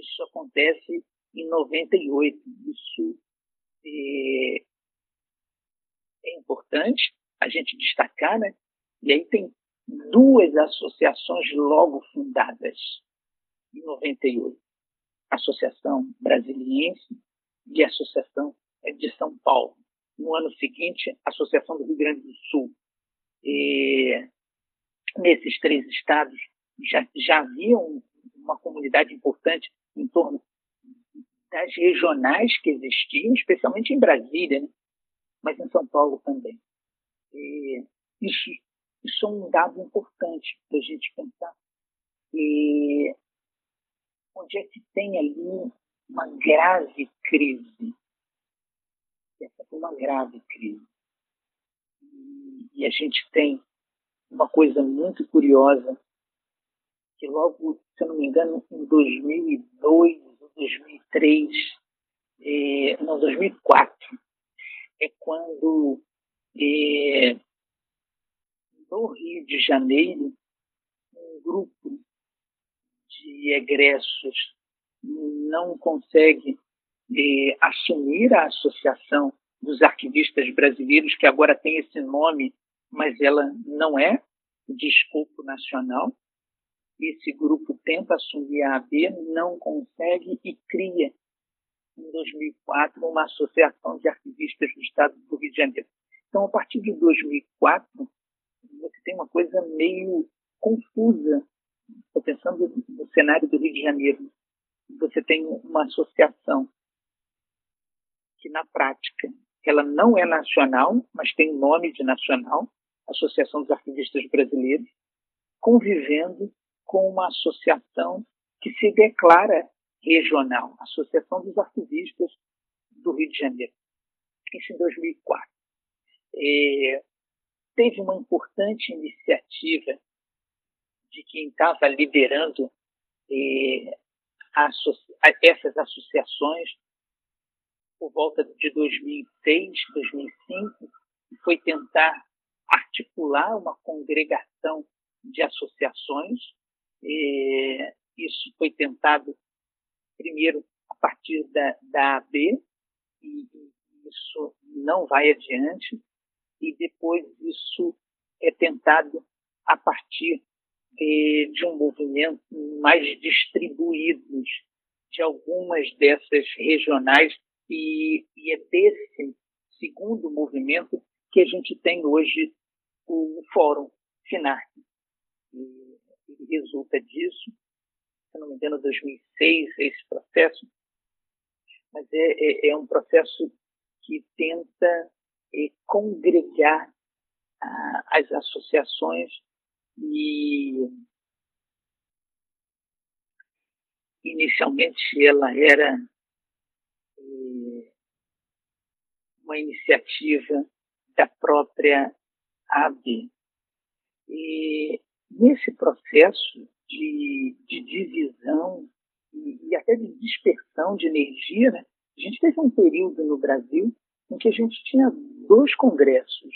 [SPEAKER 2] Isso acontece em 98. Isso é, é importante a gente destacar, né? E aí tem duas associações logo fundadas em 98. Associação Brasiliense e Associação de São Paulo. No ano seguinte, Associação do Rio Grande do Sul. E, nesses três estados já, já havia um, uma comunidade importante em torno das regionais que existiam, especialmente em Brasília, né? mas em São Paulo também. E isso, isso é um dado importante para a gente pensar. E onde é que tem ali uma grave crise. Essa foi uma grave crise. E a gente tem uma coisa muito curiosa, que logo, se eu não me engano, em 2002 ou 2003, é, não, 2004, é quando é, no Rio de Janeiro, um grupo de egressos não consegue eh, assumir a Associação dos Arquivistas Brasileiros, que agora tem esse nome, mas ela não é de escopo nacional. Esse grupo tenta assumir a AB, não consegue e cria, em 2004, uma associação de arquivistas do Estado do Rio de Janeiro. Então, a partir de 2004, você tem uma coisa meio confusa. Estou pensando no cenário do Rio de Janeiro. Você tem uma associação que, na prática, ela não é nacional, mas tem o nome de nacional, Associação dos Arquivistas Brasileiros, convivendo com uma associação que se declara regional, Associação dos Arquivistas do Rio de Janeiro. Isso em 2004. É, teve uma importante iniciativa de quem estava liderando associa essas associações por volta de 2006, 2005, foi tentar articular uma congregação de associações. É, isso foi tentado primeiro a partir da, da AB, e isso não vai adiante, e depois isso é tentado a partir de, de um movimento mais distribuído de algumas dessas regionais, e, e é desse segundo movimento que a gente tem hoje o Fórum FINARC. E, e resulta disso, se não me engano, 2006, esse processo, mas é, é, é um processo que tenta é, congregar ah, as associações e inicialmente ela era é, uma iniciativa da própria AB. E nesse processo de, de divisão e, e, até de dispersão de energia, né, a gente teve um período no Brasil em que a gente tinha dois congressos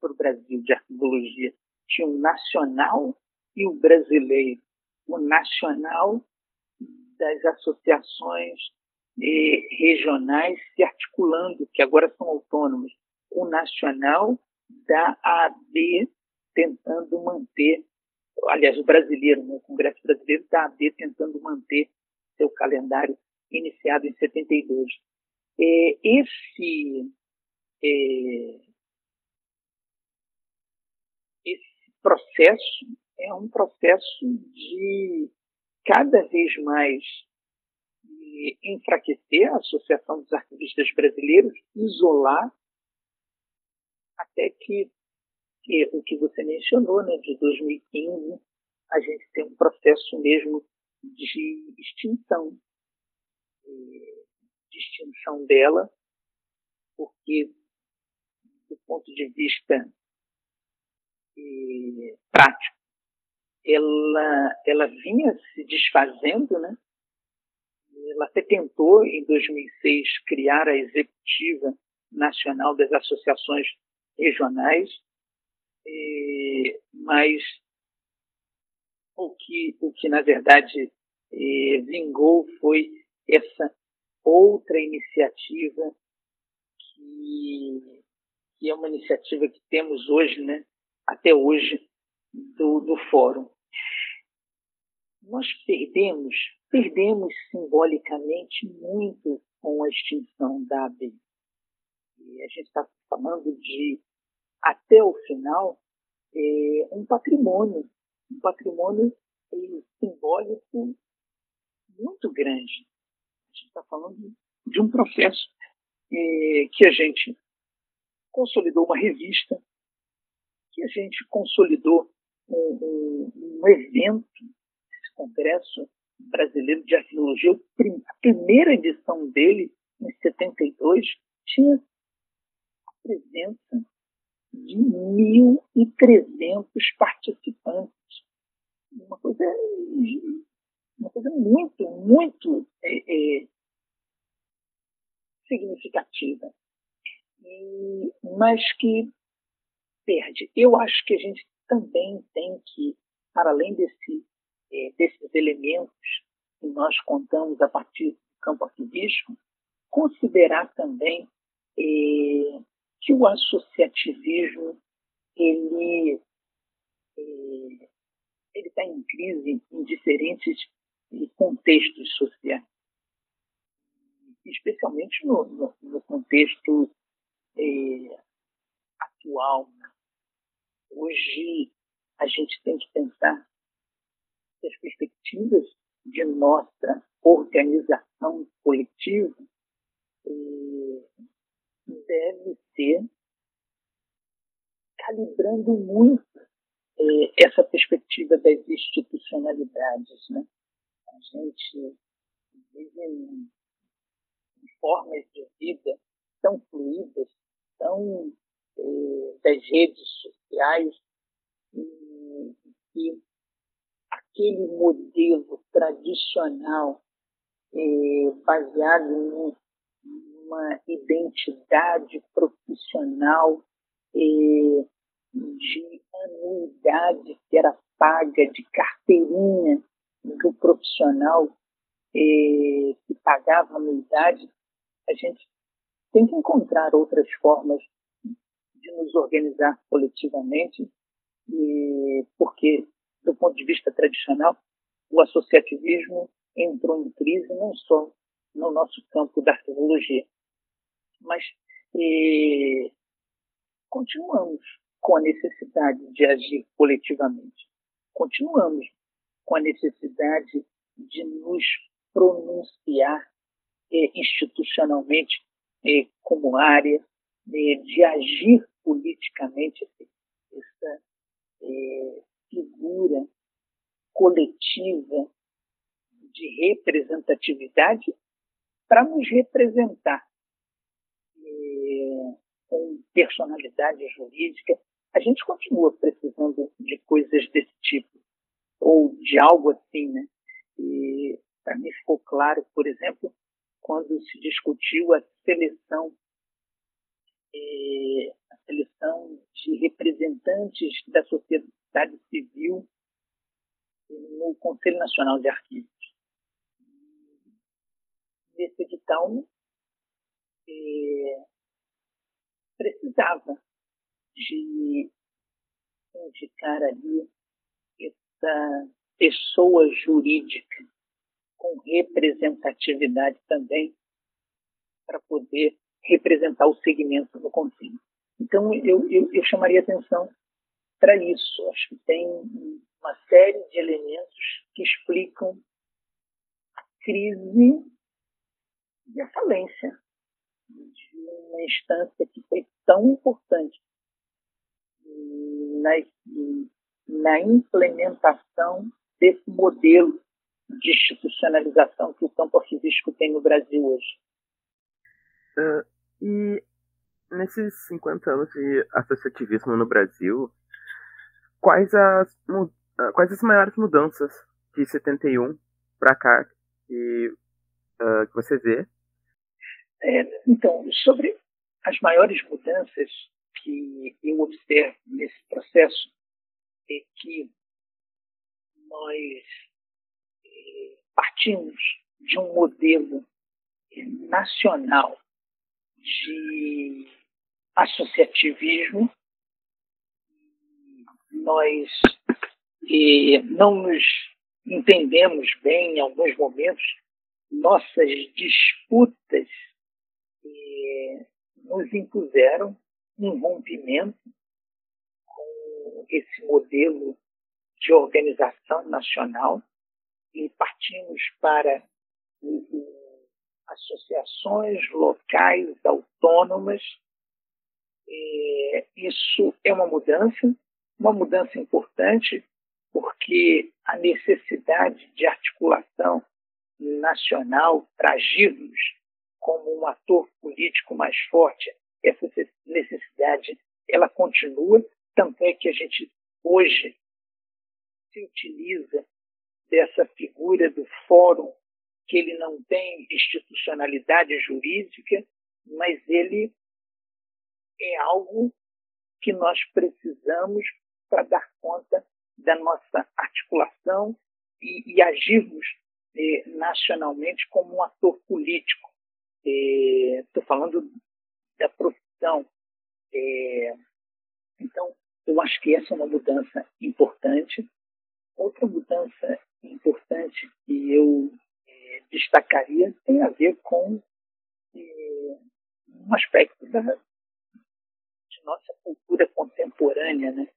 [SPEAKER 2] para o Brasil de arqueologia. Tinha o nacional e o brasileiro. O nacional das associações eh, regionais se articulando, que agora são autônomas. O nacional da AB tentando manter, aliás, o brasileiro, né, o Congresso Brasileiro da AB tentando manter seu calendário iniciado em 72. É, esse, é, esse processo é um processo de cada vez mais enfraquecer a Associação dos Arquivistas Brasileiros, isolar, até que, o que você mencionou, né, de 2015, a gente tem um processo mesmo de extinção de extinção dela, porque, do ponto de vista eh, prático, ela, ela vinha se desfazendo, né? Ela até tentou, em 2006, criar a Executiva Nacional das Associações Regionais, mas o que, o que na verdade vingou foi essa outra iniciativa que, que é uma iniciativa que temos hoje, né, até hoje, do, do Fórum. Nós perdemos, perdemos simbolicamente muito com a extinção da AB. E a gente está falando de, até o final, é, um patrimônio, um patrimônio é, simbólico muito grande. Gente está falando de um processo é, que a gente consolidou uma revista, que a gente consolidou um, um, um evento, esse Congresso Brasileiro de Arqueologia, a primeira edição dele, em 72, tinha a presença de 1.300 participantes. Uma coisa uma coisa muito, muito é, é, significativa, e, mas que perde. Eu acho que a gente também tem que, para além desse, é, desses elementos que nós contamos a partir do campo arquivístico, considerar também é, que o associativismo ele é, ele está em crise em diferentes contextos sociais, especialmente no, no, no contexto é, atual. Hoje a gente tem que pensar que as perspectivas de nossa organização coletiva eh, deve ser calibrando muito eh, essa perspectiva das institucionalidades. Né? A gente vive em, formas de vida tão fluídas, tão eh, das redes sociais, e, aquele modelo tradicional eh, baseado numa identidade profissional eh, de anuidade que era paga, de carteirinha do profissional eh, que pagava anuidade, a gente tem que encontrar outras formas de nos organizar coletivamente, e, porque, do ponto de vista tradicional, o associativismo entrou em crise não só no nosso campo da arqueologia, mas e, continuamos com a necessidade de agir coletivamente. Continuamos com a necessidade de nos pronunciar eh, institucionalmente eh, como área, eh, de agir politicamente essa eh, figura coletiva de representatividade para nos representar com personalidade jurídica. A gente continua precisando de coisas desse tipo, ou de algo assim, né? E para mim ficou claro, por exemplo, quando se discutiu a seleção, eh, a seleção de representantes da sociedade civil no Conselho Nacional de Arquivos. Nesse edital, eh, precisava de indicar ali essa pessoa jurídica com representatividade também para poder representar o segmento do conselho. Então, eu, eu, eu chamaria atenção para isso. Acho que tem uma série de elementos que explicam a crise e a falência de uma instância que foi tão importante na, na implementação desse modelo de institucionalização que o campo arquivístico tem no Brasil hoje.
[SPEAKER 1] Uh, e nesses 50 anos de associativismo no Brasil, quais as, uh, quais as maiores mudanças de 71 para cá que, uh, que você vê?
[SPEAKER 2] É, então, sobre as maiores mudanças que eu observo nesse processo é que nós partimos de um modelo nacional de associativismo. Nós eh, não nos entendemos bem em alguns momentos, nossas disputas eh, nos impuseram um rompimento com esse modelo de organização nacional e partimos para associações locais autônomas. isso é uma mudança, uma mudança importante, porque a necessidade de articulação nacional para agirmos como um ator político mais forte, essa necessidade ela continua, tanto é que a gente hoje se utiliza dessa figura do fórum, que ele não tem institucionalidade jurídica, mas ele é algo que nós precisamos para dar conta da nossa articulação e, e agirmos eh, nacionalmente como um ator político. Estou eh, falando da profissão. Eh, então, eu acho que essa é uma mudança importante. Outra mudança importante que eu é, destacaria tem a ver com é, um aspecto da, de nossa cultura contemporânea, né?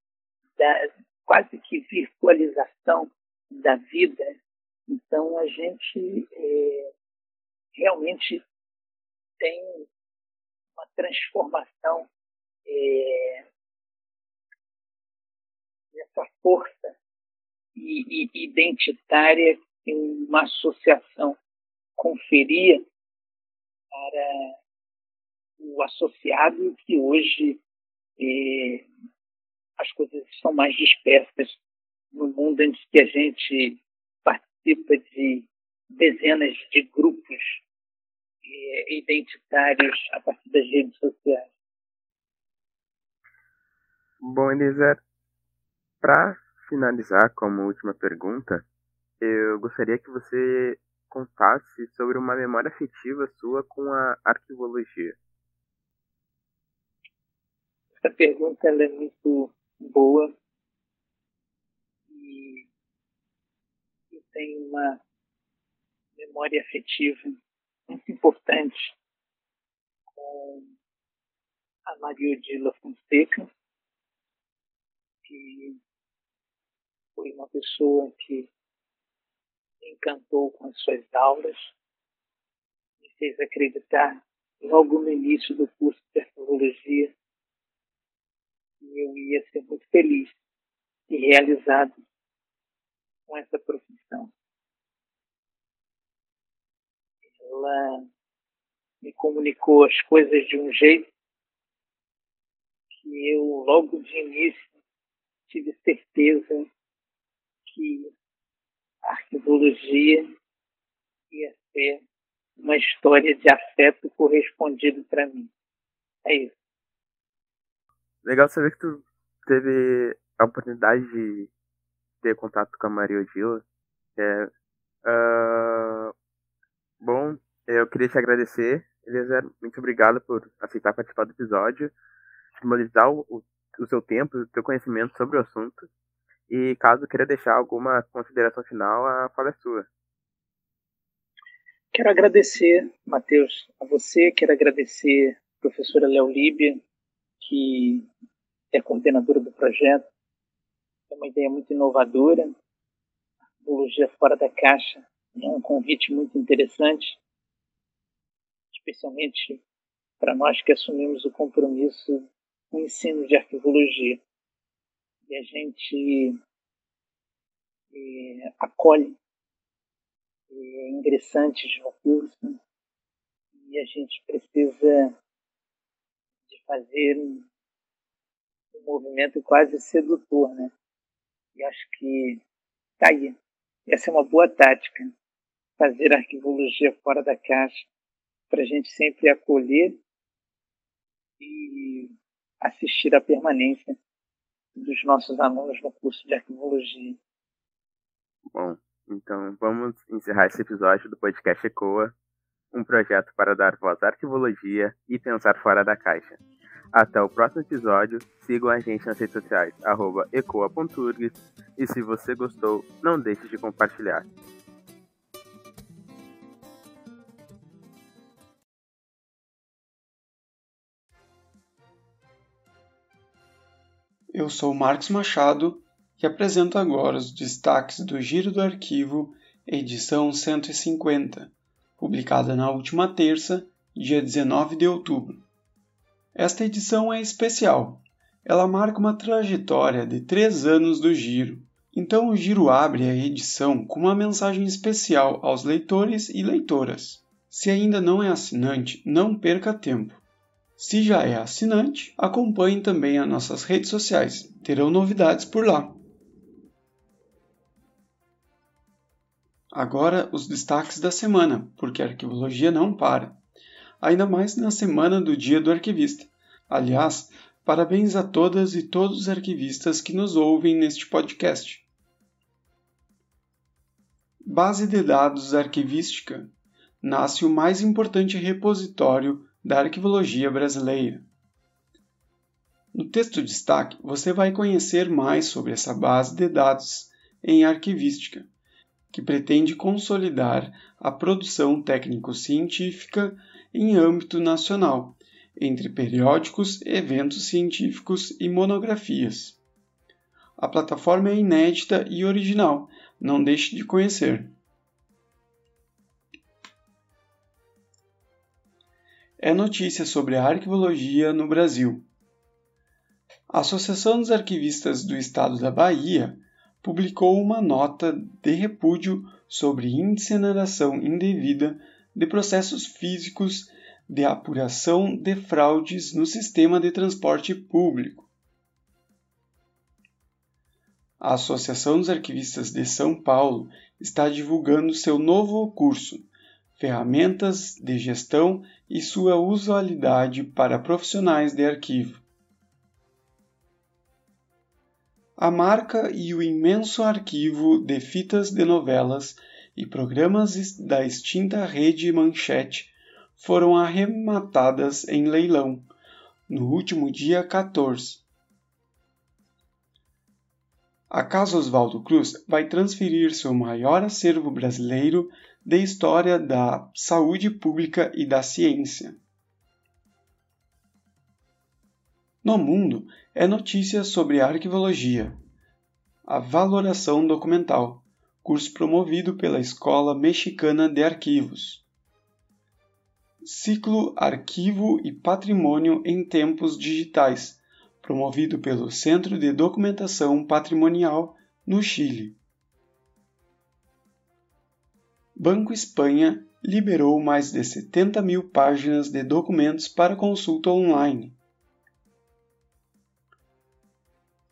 [SPEAKER 2] da quase que virtualização da vida. Então, a gente é, realmente tem uma transformação é, nessa força e, e identitária que uma associação conferia para o associado que hoje é, as coisas estão mais dispersas no mundo em que a gente participa de dezenas de grupos identitários a partir das redes sociais.
[SPEAKER 1] Bom, Elisa, para finalizar como última pergunta, eu gostaria que você contasse sobre uma memória afetiva sua com a arquivologia.
[SPEAKER 2] Essa pergunta é muito boa e eu tenho uma memória afetiva muito importante com a Maria Odila Fonseca, que foi uma pessoa que me encantou com as suas aulas, me fez acreditar logo no início do curso de arqueologia que eu ia ser muito feliz e realizado com essa profissão. Ela me comunicou as coisas de um jeito que eu, logo de início, tive certeza que a arqueologia ia ser uma história de afeto correspondido para mim. É isso.
[SPEAKER 1] Legal saber que tu teve a oportunidade de ter contato com a Maria Odila. É, uh, bom, eu queria te agradecer, Eliezer. Muito obrigado por aceitar participar do episódio, disponibilizar o, o, seu tempo, o seu conhecimento sobre o assunto. E caso queira deixar alguma consideração final, a fala é sua.
[SPEAKER 2] Quero agradecer, Matheus, a você, quero agradecer a professora Léo Líbia, que é coordenadora do projeto. É uma ideia muito inovadora. A arqueologia fora da caixa é um convite muito interessante, especialmente para nós que assumimos o compromisso com o ensino de arqueologia. E a gente é, acolhe é, ingressantes no curso e a gente precisa fazer um, um movimento quase sedutor, né? E acho que tá aí. Essa é uma boa tática. Fazer arquivologia fora da caixa para a gente sempre acolher e assistir à permanência dos nossos alunos no curso de arquivologia.
[SPEAKER 1] Bom, então vamos encerrar esse episódio do podcast ECOA, um projeto para dar voz à arquivologia e pensar fora da caixa. Até o próximo episódio. Sigam a gente nas redes sociais, ecoa.urgs. E se você gostou, não deixe de compartilhar.
[SPEAKER 3] Eu sou Marcos Machado e apresento agora os destaques do Giro do Arquivo, edição 150, publicada na última terça, dia 19 de outubro. Esta edição é especial. Ela marca uma trajetória de três anos do Giro. Então o Giro abre a edição com uma mensagem especial aos leitores e leitoras. Se ainda não é assinante, não perca tempo. Se já é assinante, acompanhe também as nossas redes sociais, terão novidades por lá. Agora os destaques da semana, porque a arquivologia não para ainda mais na semana do Dia do Arquivista. Aliás, parabéns a todas e todos os arquivistas que nos ouvem neste podcast. Base de dados arquivística nasce o mais importante repositório da arquivologia brasileira. No texto destaque, você vai conhecer mais sobre essa base de dados em arquivística, que pretende consolidar a produção técnico-científica em âmbito nacional entre periódicos, eventos científicos e monografias. A plataforma é inédita e original, não deixe de conhecer. É notícia sobre a arquivologia no Brasil. A Associação dos Arquivistas do Estado da Bahia publicou uma nota de repúdio sobre incineração indevida de processos físicos de apuração de fraudes no sistema de transporte público. A Associação dos Arquivistas de São Paulo está divulgando seu novo curso, Ferramentas de Gestão e sua Usualidade para Profissionais de Arquivo. A marca e o imenso arquivo de fitas de novelas e programas da extinta Rede Manchete foram arrematadas em leilão no último dia 14. A Casa Oswaldo Cruz vai transferir seu maior acervo brasileiro de história da saúde pública e da ciência. No mundo é notícia sobre arquivologia, a valoração documental, curso promovido pela Escola Mexicana de Arquivos. Ciclo Arquivo e Patrimônio em Tempos Digitais, promovido pelo Centro de Documentação Patrimonial no Chile. Banco Espanha liberou mais de 70 mil páginas de documentos para consulta online.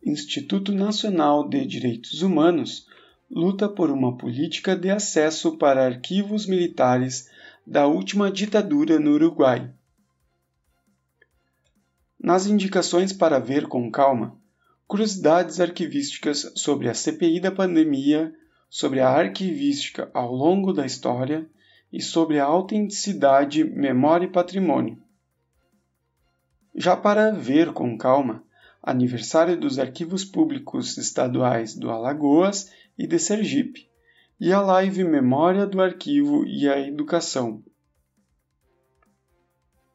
[SPEAKER 3] Instituto Nacional de Direitos Humanos luta por uma política de acesso para arquivos militares da última ditadura no Uruguai. Nas indicações para ver com calma, curiosidades arquivísticas sobre a CPI da pandemia, sobre a arquivística ao longo da história e sobre a autenticidade, memória e patrimônio. Já para ver com calma, aniversário dos arquivos públicos estaduais do Alagoas e de Sergipe, e a live Memória do Arquivo e a Educação.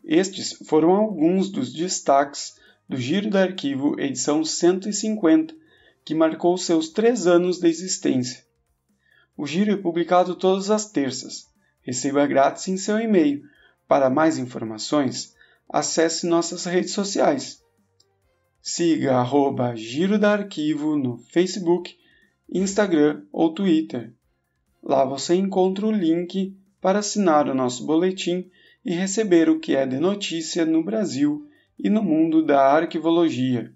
[SPEAKER 3] Estes foram alguns dos destaques do Giro do Arquivo edição 150, que marcou seus três anos de existência. O Giro é publicado todas as terças. Receba grátis em seu e-mail. Para mais informações, acesse nossas redes sociais siga arroba Giro da Arquivo no Facebook, Instagram ou Twitter. Lá você encontra o link para assinar o nosso boletim e receber o que é de notícia no Brasil e no mundo da arquivologia.